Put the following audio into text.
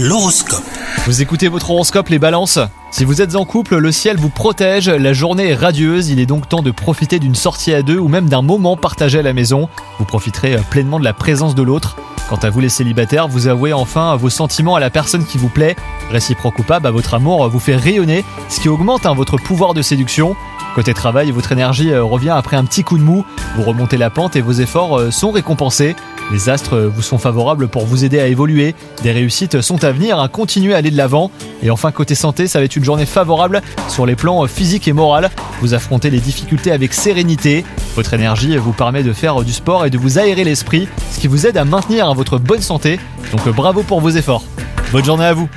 L'horoscope. Vous écoutez votre horoscope les balances? Si vous êtes en couple, le ciel vous protège, la journée est radieuse, il est donc temps de profiter d'une sortie à deux ou même d'un moment partagé à la maison. Vous profiterez euh, pleinement de la présence de l'autre. Quant à vous les célibataires, vous avouez enfin vos sentiments à la personne qui vous plaît. Réciproque ou pas, bah, votre amour vous fait rayonner, ce qui augmente hein, votre pouvoir de séduction. Côté travail, votre énergie euh, revient après un petit coup de mou, vous remontez la pente et vos efforts euh, sont récompensés. Les astres vous sont favorables pour vous aider à évoluer, des réussites sont à venir, à continuer à aller de l'avant. Et enfin côté santé, ça va être une journée favorable sur les plans physiques et moral. Vous affrontez les difficultés avec sérénité, votre énergie vous permet de faire du sport et de vous aérer l'esprit, ce qui vous aide à maintenir votre bonne santé. Donc bravo pour vos efforts. Bonne journée à vous